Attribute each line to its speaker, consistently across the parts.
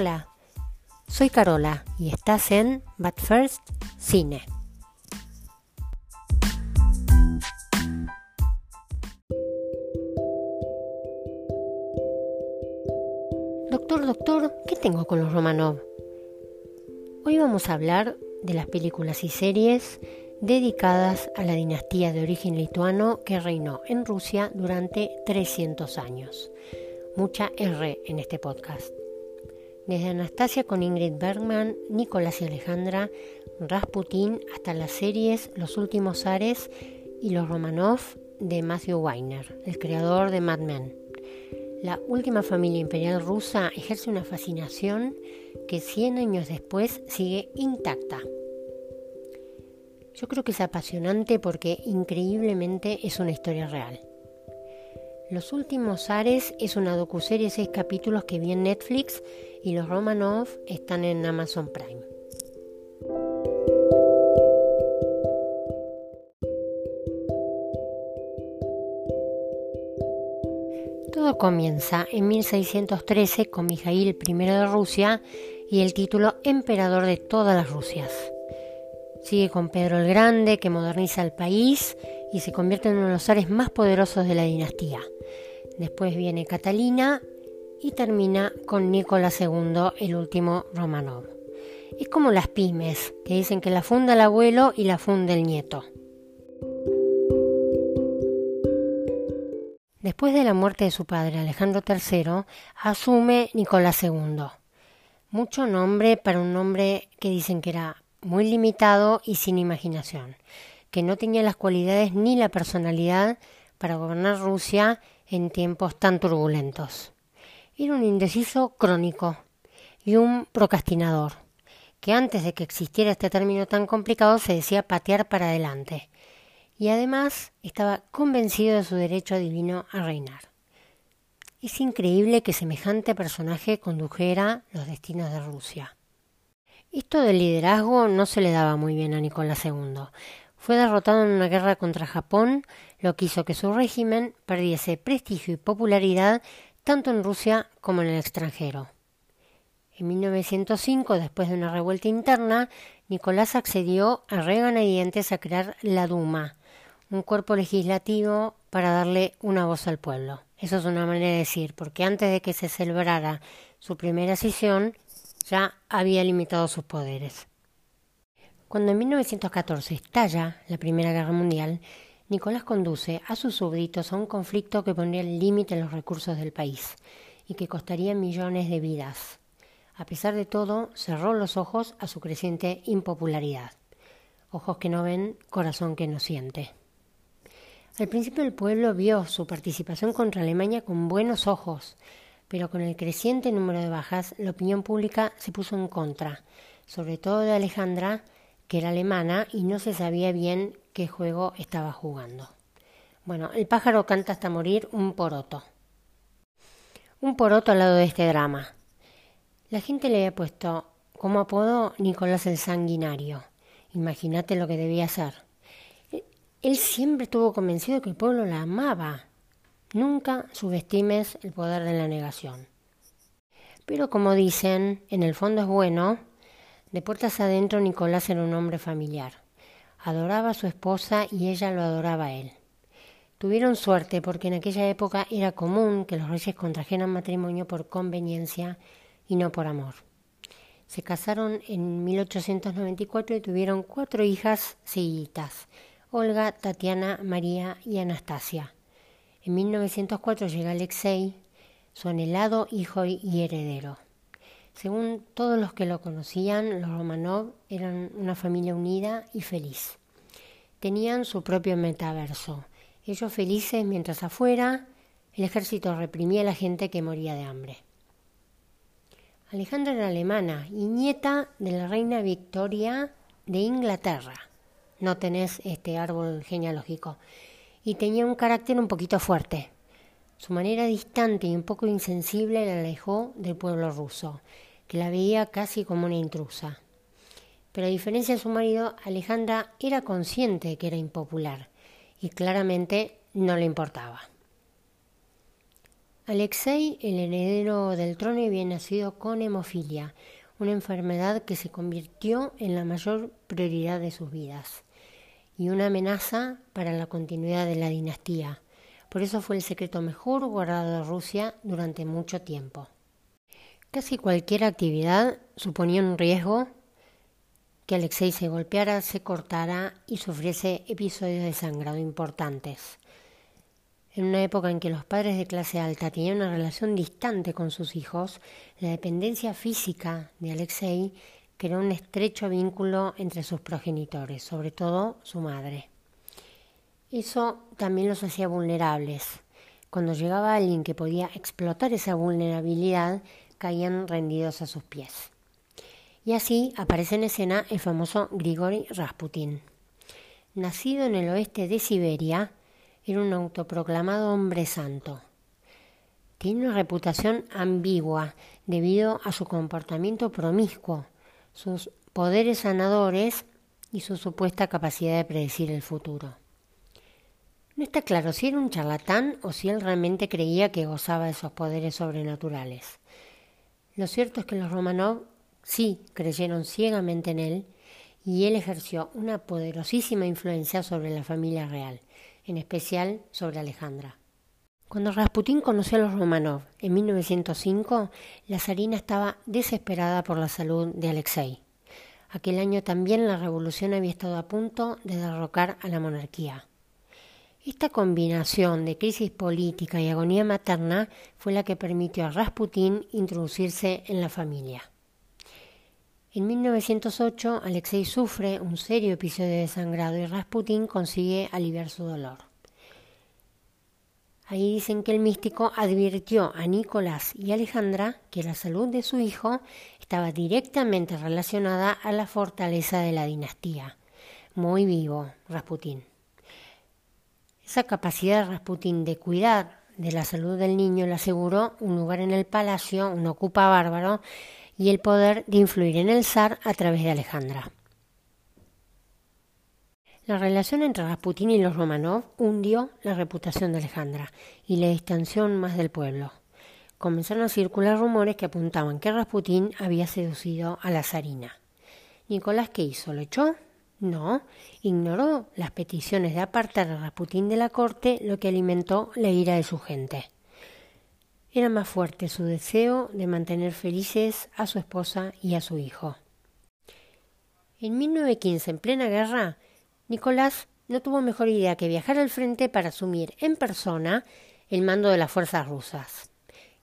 Speaker 1: Hola, soy Carola y estás en But First Cine. Doctor, doctor, ¿qué tengo con los Romanov? Hoy vamos a hablar de las películas y series dedicadas a la dinastía de origen lituano que reinó en Rusia durante 300 años. Mucha R en este podcast. Desde Anastasia con Ingrid Bergman, Nicolás y Alejandra, Rasputin, hasta las series Los últimos Ares y Los Romanov de Matthew Weiner, el creador de Mad Men. La última familia imperial rusa ejerce una fascinación que 100 años después sigue intacta. Yo creo que es apasionante porque increíblemente es una historia real. Los últimos Ares es una docuserie de seis capítulos que vi en Netflix y los Romanov están en Amazon Prime. Todo comienza en 1613 con Mijail I de Rusia y el título Emperador de todas las Rusias. Sigue con Pedro el Grande, que moderniza el país y se convierte en uno de los ares más poderosos de la dinastía. Después viene Catalina y termina con Nicolás II, el último Romanov. Es como las pymes, que dicen que la funda el abuelo y la funda el nieto. Después de la muerte de su padre Alejandro III, asume Nicolás II. Mucho nombre para un hombre que dicen que era muy limitado y sin imaginación, que no tenía las cualidades ni la personalidad para gobernar Rusia en tiempos tan turbulentos. Era un indeciso crónico y un procrastinador, que antes de que existiera este término tan complicado se decía patear para adelante, y además estaba convencido de su derecho divino a reinar. Es increíble que semejante personaje condujera los destinos de Rusia. Esto del liderazgo no se le daba muy bien a Nicolás II. Fue derrotado en una guerra contra Japón, lo que hizo que su régimen perdiese prestigio y popularidad tanto en Rusia como en el extranjero. En 1905, después de una revuelta interna, Nicolás accedió a regañadientes a crear la Duma, un cuerpo legislativo para darle una voz al pueblo. Eso es una manera de decir, porque antes de que se celebrara su primera sesión, ya había limitado sus poderes. Cuando en 1914 estalla la Primera Guerra Mundial, Nicolás conduce a sus súbditos a un conflicto que pondría el límite en los recursos del país y que costaría millones de vidas. A pesar de todo, cerró los ojos a su creciente impopularidad. Ojos que no ven, corazón que no siente. Al principio el pueblo vio su participación contra Alemania con buenos ojos, pero con el creciente número de bajas, la opinión pública se puso en contra, sobre todo de Alejandra, que era alemana y no se sabía bien qué juego estaba jugando. Bueno, el pájaro canta hasta morir un poroto. Un poroto al lado de este drama. La gente le había puesto como apodo Nicolás el Sanguinario. Imagínate lo que debía ser. Él siempre estuvo convencido que el pueblo la amaba Nunca subestimes el poder de la negación. Pero como dicen, en el fondo es bueno, de puertas adentro Nicolás era un hombre familiar. Adoraba a su esposa y ella lo adoraba a él. Tuvieron suerte porque en aquella época era común que los reyes contrajeran matrimonio por conveniencia y no por amor. Se casaron en 1894 y tuvieron cuatro hijas seguiditas, Olga, Tatiana, María y Anastasia. En 1904 llega Alexei, su anhelado hijo y heredero. Según todos los que lo conocían, los Romanov eran una familia unida y feliz. Tenían su propio metaverso, ellos felices mientras afuera el ejército reprimía a la gente que moría de hambre. Alejandra era alemana y nieta de la reina Victoria de Inglaterra. No tenés este árbol genealógico y tenía un carácter un poquito fuerte. Su manera distante y un poco insensible la alejó del pueblo ruso, que la veía casi como una intrusa. Pero a diferencia de su marido, Alejandra era consciente que era impopular y claramente no le importaba. Alexei, el heredero del trono, había nacido con hemofilia, una enfermedad que se convirtió en la mayor prioridad de sus vidas y una amenaza para la continuidad de la dinastía. Por eso fue el secreto mejor guardado de Rusia durante mucho tiempo. Casi cualquier actividad suponía un riesgo que Alexei se golpeara, se cortara y sufriese episodios de sangrado importantes. En una época en que los padres de clase alta tenían una relación distante con sus hijos, la dependencia física de Alexei creó un estrecho vínculo entre sus progenitores, sobre todo su madre. Eso también los hacía vulnerables. Cuando llegaba alguien que podía explotar esa vulnerabilidad, caían rendidos a sus pies. Y así aparece en escena el famoso Grigori Rasputin. Nacido en el oeste de Siberia, era un autoproclamado hombre santo. Tiene una reputación ambigua debido a su comportamiento promiscuo, sus poderes sanadores y su supuesta capacidad de predecir el futuro. No está claro si era un charlatán o si él realmente creía que gozaba de esos poderes sobrenaturales. Lo cierto es que los Romanov sí creyeron ciegamente en él y él ejerció una poderosísima influencia sobre la familia real, en especial sobre Alejandra. Cuando Rasputín conoció a los Romanov en 1905, la zarina estaba desesperada por la salud de Alexei. Aquel año también la revolución había estado a punto de derrocar a la monarquía. Esta combinación de crisis política y agonía materna fue la que permitió a Rasputín introducirse en la familia. En 1908, Alexei sufre un serio episodio de sangrado y Rasputín consigue aliviar su dolor. Ahí dicen que el místico advirtió a Nicolás y Alejandra que la salud de su hijo estaba directamente relacionada a la fortaleza de la dinastía. Muy vivo, Rasputín. Esa capacidad de Rasputín de cuidar de la salud del niño le aseguró un lugar en el palacio, un ocupa bárbaro, y el poder de influir en el zar a través de Alejandra. La relación entre Rasputín y los Romanov hundió la reputación de Alejandra y la distanció más del pueblo. Comenzaron a circular rumores que apuntaban que Rasputín había seducido a la zarina. Nicolás, ¿qué hizo? ¿Lo echó? No, ignoró las peticiones de apartar a Rasputín de la corte, lo que alimentó la ira de su gente. Era más fuerte su deseo de mantener felices a su esposa y a su hijo. En 1915, en plena guerra, Nicolás no tuvo mejor idea que viajar al frente para asumir en persona el mando de las fuerzas rusas.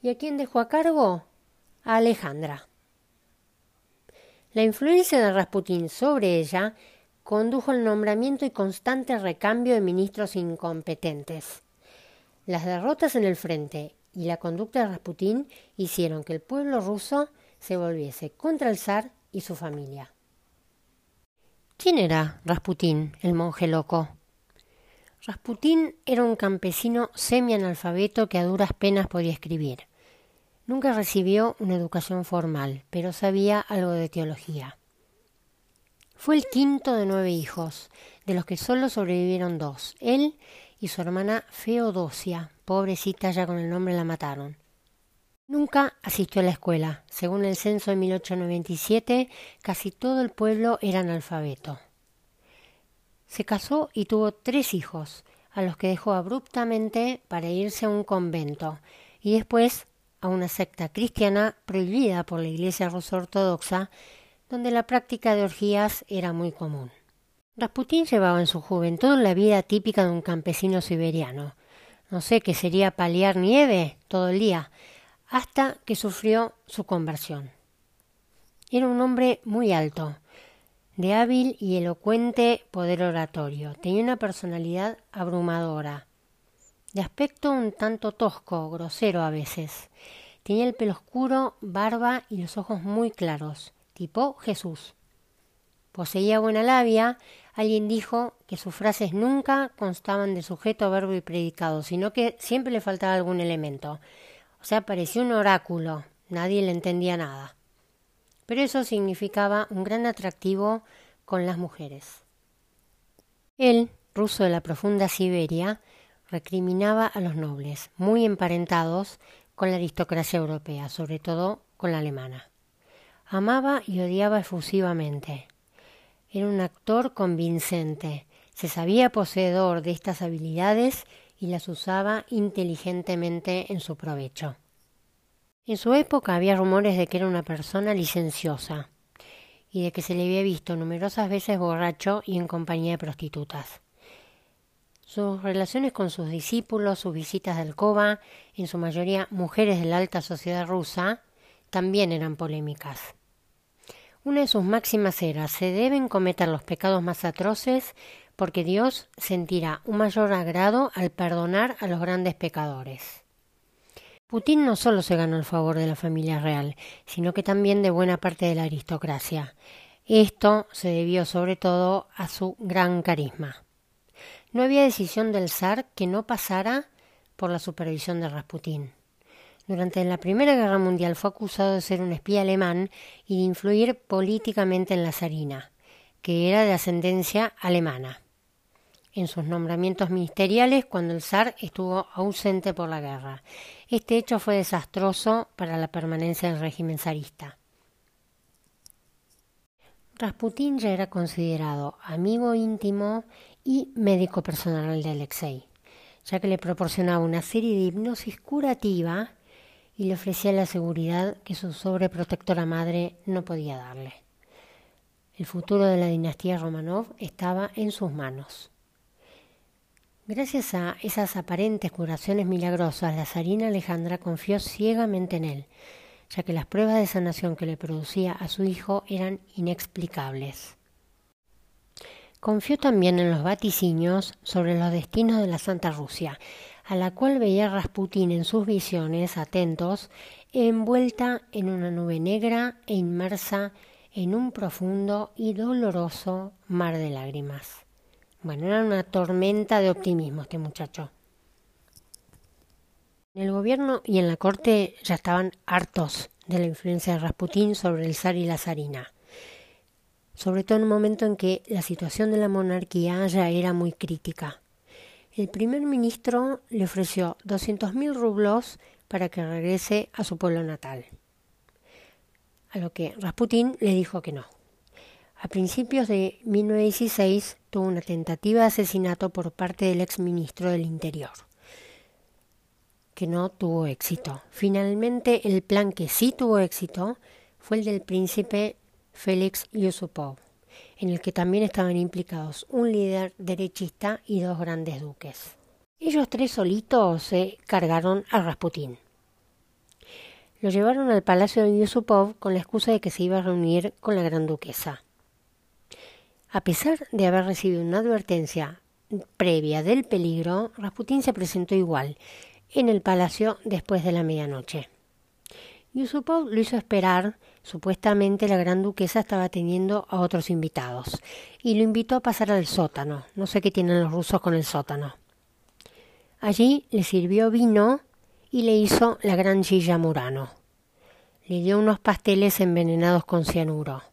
Speaker 1: ¿Y a quién dejó a cargo? A Alejandra. La influencia de Rasputín sobre ella condujo al nombramiento y constante recambio de ministros incompetentes. Las derrotas en el frente y la conducta de Rasputín hicieron que el pueblo ruso se volviese contra el zar y su familia. ¿Quién era Rasputín, el monje loco? Rasputín era un campesino semi-analfabeto que a duras penas podía escribir. Nunca recibió una educación formal, pero sabía algo de teología. Fue el quinto de nueve hijos, de los que solo sobrevivieron dos, él y su hermana Feodosia, pobrecita ya con el nombre la mataron. Nunca asistió a la escuela. Según el censo de 1897, casi todo el pueblo era analfabeto. Se casó y tuvo tres hijos, a los que dejó abruptamente para irse a un convento y después a una secta cristiana prohibida por la Iglesia rusa ortodoxa donde la práctica de orgías era muy común. Rasputín llevaba en su juventud la vida típica de un campesino siberiano. No sé qué sería paliar nieve todo el día, hasta que sufrió su conversión. Era un hombre muy alto, de hábil y elocuente poder oratorio. Tenía una personalidad abrumadora, de aspecto un tanto tosco, grosero a veces. Tenía el pelo oscuro, barba y los ojos muy claros tipo Jesús. Poseía buena labia, alguien dijo que sus frases nunca constaban de sujeto, verbo y predicado, sino que siempre le faltaba algún elemento. O sea, parecía un oráculo, nadie le entendía nada. Pero eso significaba un gran atractivo con las mujeres. Él, ruso de la profunda Siberia, recriminaba a los nobles, muy emparentados con la aristocracia europea, sobre todo con la alemana. Amaba y odiaba efusivamente. Era un actor convincente, se sabía poseedor de estas habilidades y las usaba inteligentemente en su provecho. En su época había rumores de que era una persona licenciosa y de que se le había visto numerosas veces borracho y en compañía de prostitutas. Sus relaciones con sus discípulos, sus visitas de alcoba, en su mayoría mujeres de la alta sociedad rusa, también eran polémicas. Una de sus máximas era se deben cometer los pecados más atroces porque Dios sentirá un mayor agrado al perdonar a los grandes pecadores. Putin no solo se ganó el favor de la familia real, sino que también de buena parte de la aristocracia. Esto se debió sobre todo a su gran carisma. No había decisión del zar que no pasara por la supervisión de Rasputín. Durante la Primera Guerra Mundial fue acusado de ser un espía alemán y de influir políticamente en la zarina, que era de ascendencia alemana, en sus nombramientos ministeriales cuando el zar estuvo ausente por la guerra. Este hecho fue desastroso para la permanencia del régimen zarista. Rasputín ya era considerado amigo íntimo y médico personal de Alexei, ya que le proporcionaba una serie de hipnosis curativa y le ofrecía la seguridad que su sobreprotectora madre no podía darle. El futuro de la dinastía Romanov estaba en sus manos. Gracias a esas aparentes curaciones milagrosas, la zarina Alejandra confió ciegamente en él, ya que las pruebas de sanación que le producía a su hijo eran inexplicables. Confió también en los vaticinios sobre los destinos de la Santa Rusia, a la cual veía Rasputín en sus visiones atentos, envuelta en una nube negra e inmersa en un profundo y doloroso mar de lágrimas. Bueno, era una tormenta de optimismo este muchacho. En el gobierno y en la corte ya estaban hartos de la influencia de Rasputín sobre el zar y la zarina, sobre todo en un momento en que la situación de la monarquía ya era muy crítica. El primer ministro le ofreció doscientos mil rublos para que regrese a su pueblo natal, a lo que Rasputín le dijo que no. A principios de 1916 tuvo una tentativa de asesinato por parte del exministro del Interior que no tuvo éxito. Finalmente, el plan que sí tuvo éxito fue el del príncipe Félix Yusupov, en el que también estaban implicados un líder derechista y dos grandes duques. Ellos tres solitos se cargaron a Rasputín. Lo llevaron al palacio de Yusupov con la excusa de que se iba a reunir con la gran duquesa. A pesar de haber recibido una advertencia previa del peligro, Rasputín se presentó igual en el palacio después de la medianoche. Yusupov lo hizo esperar. Supuestamente la gran duquesa estaba teniendo a otros invitados y lo invitó a pasar al sótano. No sé qué tienen los rusos con el sótano. Allí le sirvió vino y le hizo la gran silla Murano. Le dio unos pasteles envenenados con cianuro.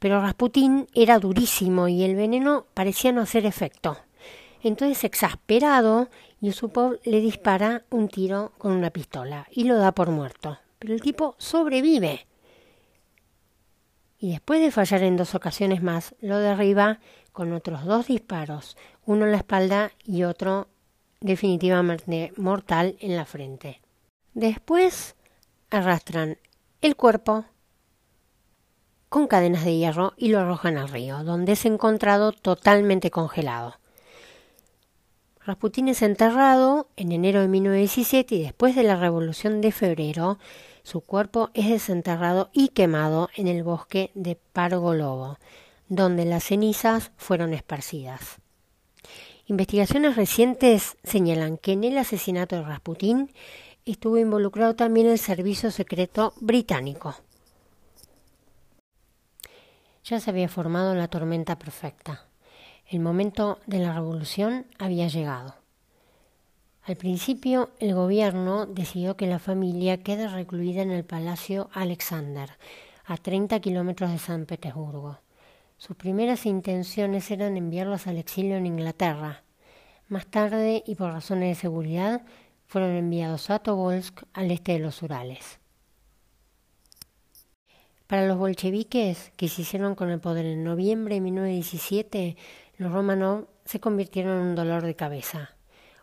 Speaker 1: Pero Rasputín era durísimo y el veneno parecía no hacer efecto. Entonces, exasperado, Yusupov le dispara un tiro con una pistola y lo da por muerto. Pero el tipo sobrevive. Y después de fallar en dos ocasiones más, lo derriba con otros dos disparos, uno en la espalda y otro definitivamente mortal en la frente. Después arrastran el cuerpo con cadenas de hierro y lo arrojan al río, donde es encontrado totalmente congelado. Rasputín es enterrado en enero de 1917 y después de la Revolución de Febrero, su cuerpo es desenterrado y quemado en el bosque de Pargolovo, donde las cenizas fueron esparcidas. Investigaciones recientes señalan que en el asesinato de Rasputín estuvo involucrado también el servicio secreto británico. Ya se había formado la tormenta perfecta. El momento de la revolución había llegado. Al principio, el gobierno decidió que la familia quede recluida en el Palacio Alexander, a 30 kilómetros de San Petersburgo. Sus primeras intenciones eran enviarlos al exilio en Inglaterra. Más tarde, y por razones de seguridad, fueron enviados a Tobolsk, al este de los Urales. Para los bolcheviques, que se hicieron con el poder en noviembre de 1917, los Romanov se convirtieron en un dolor de cabeza.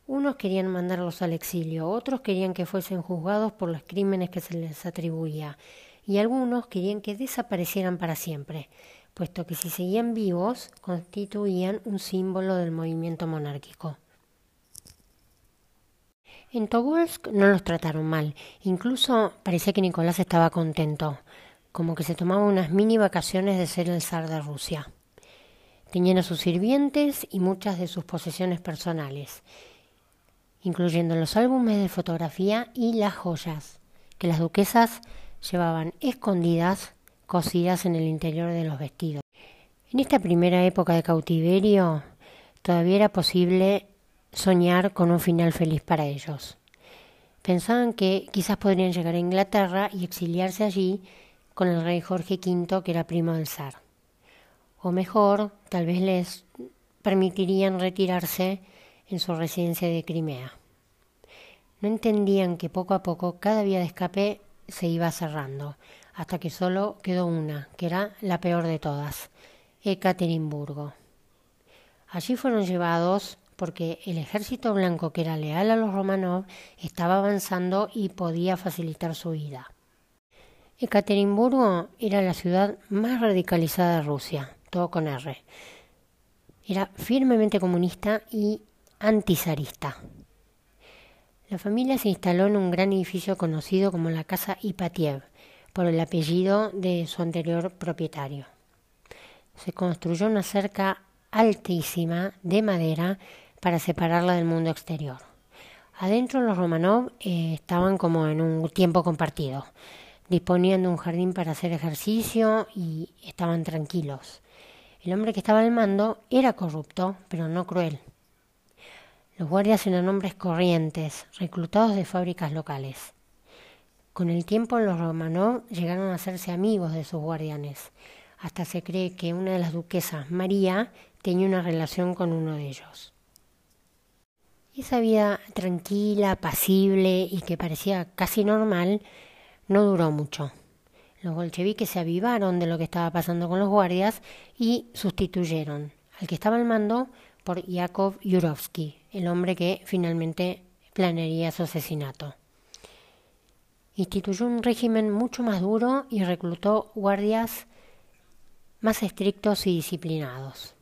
Speaker 1: Unos querían mandarlos al exilio, otros querían que fuesen juzgados por los crímenes que se les atribuía, y algunos querían que desaparecieran para siempre, puesto que si seguían vivos constituían un símbolo del movimiento monárquico. En Tobolsk no los trataron mal, incluso parecía que Nicolás estaba contento, como que se tomaba unas mini vacaciones de ser el zar de Rusia. Tenían a sus sirvientes y muchas de sus posesiones personales, incluyendo los álbumes de fotografía y las joyas, que las duquesas llevaban escondidas, cosidas en el interior de los vestidos. En esta primera época de cautiverio todavía era posible soñar con un final feliz para ellos. Pensaban que quizás podrían llegar a Inglaterra y exiliarse allí con el rey Jorge V, que era primo del zar. O mejor, tal vez les permitirían retirarse en su residencia de Crimea. No entendían que poco a poco cada vía de escape se iba cerrando, hasta que solo quedó una, que era la peor de todas, Ekaterimburgo. Allí fueron llevados porque el ejército blanco que era leal a los Romanov estaba avanzando y podía facilitar su huida. Ekaterimburgo era la ciudad más radicalizada de Rusia, todo con R. Era firmemente comunista y antizarista. La familia se instaló en un gran edificio conocido como la Casa Ipatiev, por el apellido de su anterior propietario. Se construyó una cerca altísima de madera para separarla del mundo exterior. Adentro los Romanov eh, estaban como en un tiempo compartido. Disponían de un jardín para hacer ejercicio y estaban tranquilos. El hombre que estaba al mando era corrupto, pero no cruel. Los guardias eran hombres corrientes, reclutados de fábricas locales. Con el tiempo los Romanov llegaron a hacerse amigos de sus guardianes. Hasta se cree que una de las duquesas, María, tenía una relación con uno de ellos. Esa vida tranquila, pasible y que parecía casi normal no duró mucho. Los bolcheviques se avivaron de lo que estaba pasando con los guardias y sustituyeron al que estaba al mando por Yakov Yurovsky, el hombre que finalmente planearía su asesinato. Instituyó un régimen mucho más duro y reclutó guardias más estrictos y disciplinados,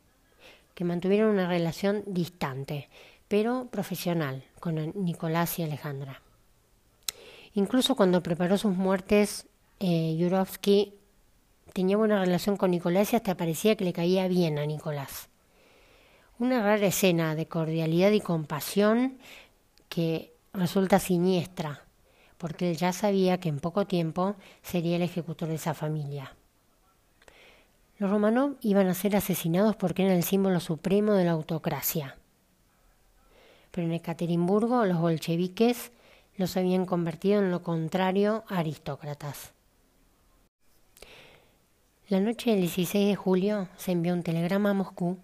Speaker 1: que mantuvieron una relación distante, pero profesional con Nicolás y Alejandra. Incluso cuando preparó sus muertes, eh, Yurovsky tenía buena relación con Nicolás y hasta parecía que le caía bien a Nicolás. Una rara escena de cordialidad y compasión que resulta siniestra, porque él ya sabía que en poco tiempo sería el ejecutor de esa familia. Los Romanov iban a ser asesinados porque eran el símbolo supremo de la autocracia pero en Ekaterimburgo los bolcheviques los habían convertido en lo contrario a aristócratas. La noche del 16 de julio se envió un telegrama a Moscú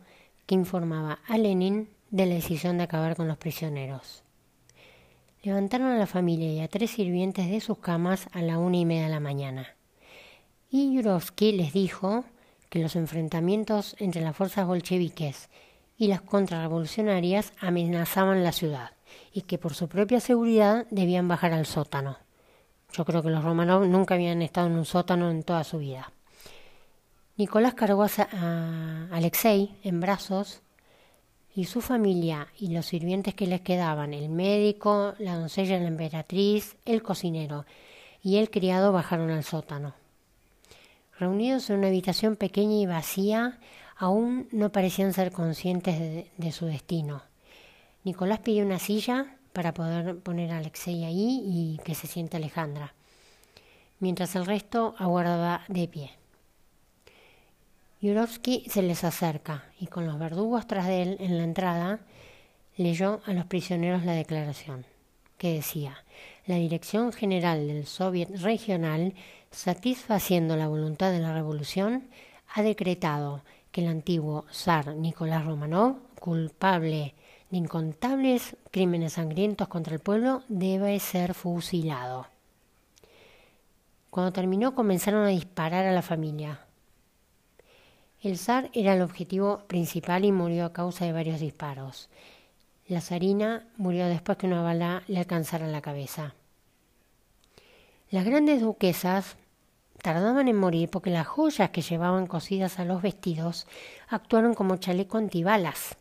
Speaker 1: que informaba a Lenin de la decisión de acabar con los prisioneros. Levantaron a la familia y a tres sirvientes de sus camas a la una y media de la mañana. Y Yurovsky les dijo que los enfrentamientos entre las fuerzas bolcheviques y las contrarrevolucionarias amenazaban la ciudad y que por su propia seguridad debían bajar al sótano. Yo creo que los Romanov nunca habían estado en un sótano en toda su vida. Nicolás cargó a Alexei en brazos y su familia y los sirvientes que les quedaban, el médico, la doncella la emperatriz, el cocinero y el criado bajaron al sótano. Reunidos en una habitación pequeña y vacía, aún no parecían ser conscientes de, su destino. Nicolás pidió una silla para poder poner a Alexei ahí y que se siente Alejandra, mientras el resto aguardaba de pie. Yurovsky se les acerca y con los verdugos tras de él en la entrada leyó a los prisioneros la declaración, que decía la Dirección General del Soviet Regional, satisfaciendo la voluntad de la Revolución, ha decretado que el antiguo zar Nicolás Romanov, culpable de incontables crímenes sangrientos contra el pueblo, debe ser fusilado. Cuando terminó comenzaron a disparar a la familia. El zar era el objetivo principal y murió a causa de varios disparos. La zarina murió después que una bala le alcanzara la cabeza. Las grandes duquesas tardaban en morir porque las joyas que llevaban cosidas a los vestidos actuaron como chaleco antibalas.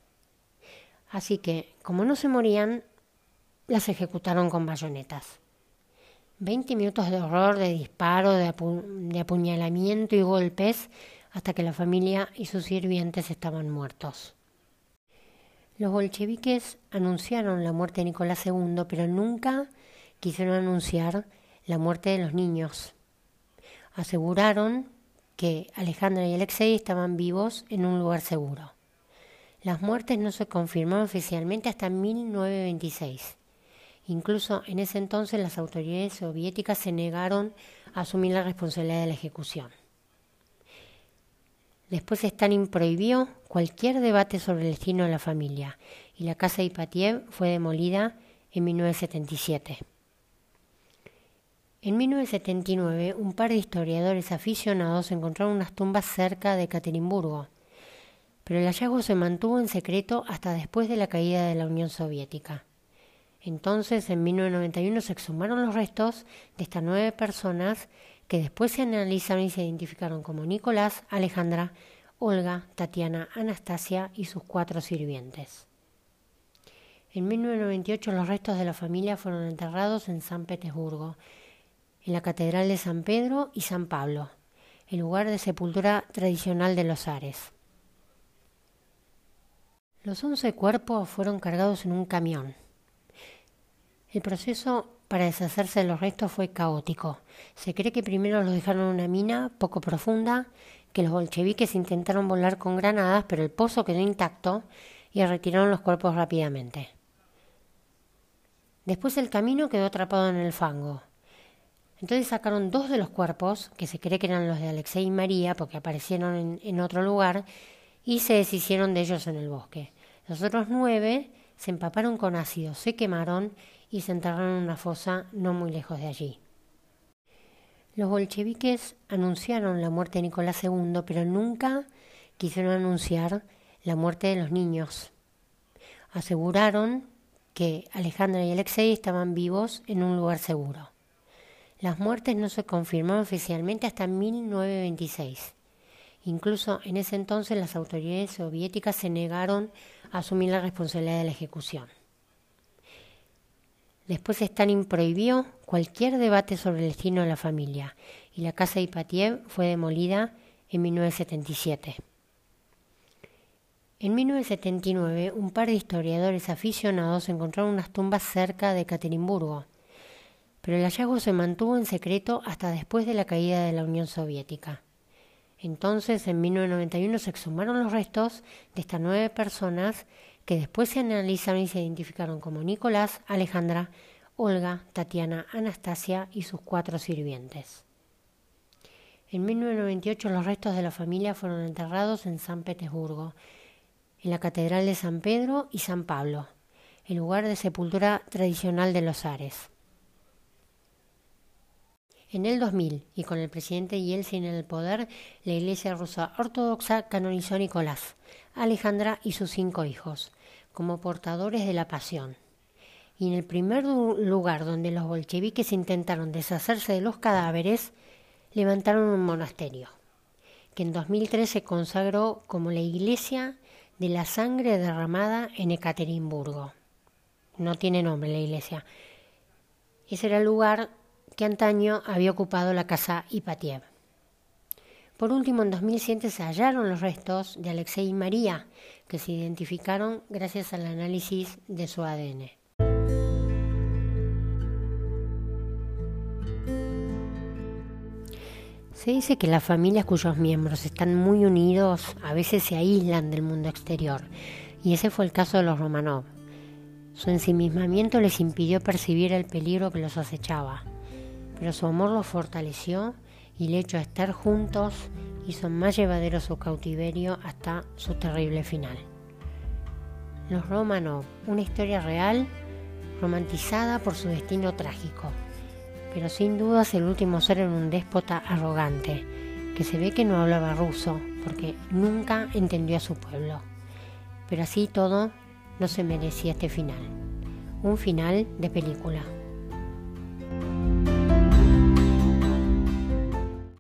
Speaker 1: Así que, como no se morían, las ejecutaron con bayonetas. Veinte minutos de horror, de disparo, de, de apuñalamiento y golpes, hasta que la familia y sus sirvientes estaban muertos. Los bolcheviques anunciaron la muerte de Nicolás II, pero nunca quisieron anunciar la muerte de los niños. Aseguraron que Alejandra y Alexei estaban vivos en un lugar seguro. Las muertes no se confirmaron oficialmente hasta 1926. Incluso en ese entonces las autoridades soviéticas se negaron a asumir la responsabilidad de la ejecución. Después Stalin prohibió cualquier debate sobre el destino de la familia y la casa de Ipatiev fue demolida en 1977. En 1979, un par de historiadores aficionados encontraron unas tumbas cerca de Ekaterimburgo, pero el hallazgo se mantuvo en secreto hasta después de la caída de la Unión Soviética. Entonces, en 1991, se exhumaron los restos de estas nueve personas que después se analizaron y se identificaron como Nicolás, Alejandra, Olga, Tatiana, Anastasia y sus cuatro sirvientes. En 1998 los restos de la familia fueron enterrados en San Petersburgo, en la Catedral de San Pedro y San Pablo, el lugar de sepultura tradicional de los Ares. Los once cuerpos fueron cargados en un camión. El proceso para deshacerse de los restos fue caótico. Se cree que primero los dejaron en una mina poco profunda, que los bolcheviques intentaron volar con granadas, pero el pozo quedó intacto y retiraron los cuerpos rápidamente. Después el camino quedó atrapado en el fango. Entonces sacaron dos de los cuerpos, que se cree que eran los de Alexei y María, porque aparecieron en, en otro lugar, y se deshicieron de ellos en el bosque. Los otros nueve se empaparon con ácido, se quemaron y se enterraron en una fosa no muy lejos de allí. Los bolcheviques anunciaron la muerte de Nicolás II, pero nunca quisieron anunciar la muerte de los niños. Aseguraron que Alejandra y Alexei estaban vivos en un lugar seguro. Las muertes no se confirmaron oficialmente hasta 1926. Incluso en ese entonces las autoridades soviéticas se negaron a asumir la responsabilidad de la ejecución. Después Stalin prohibió cualquier debate sobre el destino de la familia y la casa de Ipatiev fue demolida en 1977. En 1979, un par de historiadores aficionados encontraron unas tumbas cerca de Ekaterimburgo, pero el hallazgo se mantuvo en secreto hasta después de la caída de la Unión Soviética. Entonces, en 1991 se exhumaron los restos de estas nueve personas que después se analizaron y se identificaron como Nicolás, Alejandra, Olga, Tatiana, Anastasia y sus cuatro sirvientes. En 1998 los restos de la familia fueron enterrados en San Petersburgo, en la Catedral de San Pedro y San Pablo, el lugar de sepultura tradicional de los Ares. En el 2000, y con el presidente Yeltsin en el poder, la Iglesia rusa ortodoxa canonizó a Nicolás, Alejandra y sus cinco hijos, como portadores de la pasión. Y en el primer lugar donde los bolcheviques intentaron deshacerse de los cadáveres, levantaron un monasterio, que en 2003 se consagró como la iglesia de la sangre derramada en Ekaterimburgo. No tiene nombre la iglesia. Ese era el lugar que antaño había ocupado la casa Ipatiev. Por último, en 2007 se hallaron los restos de Alexei y María, que se identificaron gracias al análisis de su ADN. Se dice que las familias cuyos miembros están muy unidos a veces se aíslan del mundo exterior, y ese fue el caso de los Romanov. Su ensimismamiento les impidió percibir el peligro que los acechaba, pero su amor los fortaleció y el hecho de estar juntos hizo más llevadero su cautiverio hasta su terrible final. Los Romanov, una historia real romantizada por su destino trágico, pero sin dudas el último ser en un déspota arrogante, que se ve que no hablaba ruso porque nunca entendió a su pueblo. Pero así todo no se merecía este final, un final de película.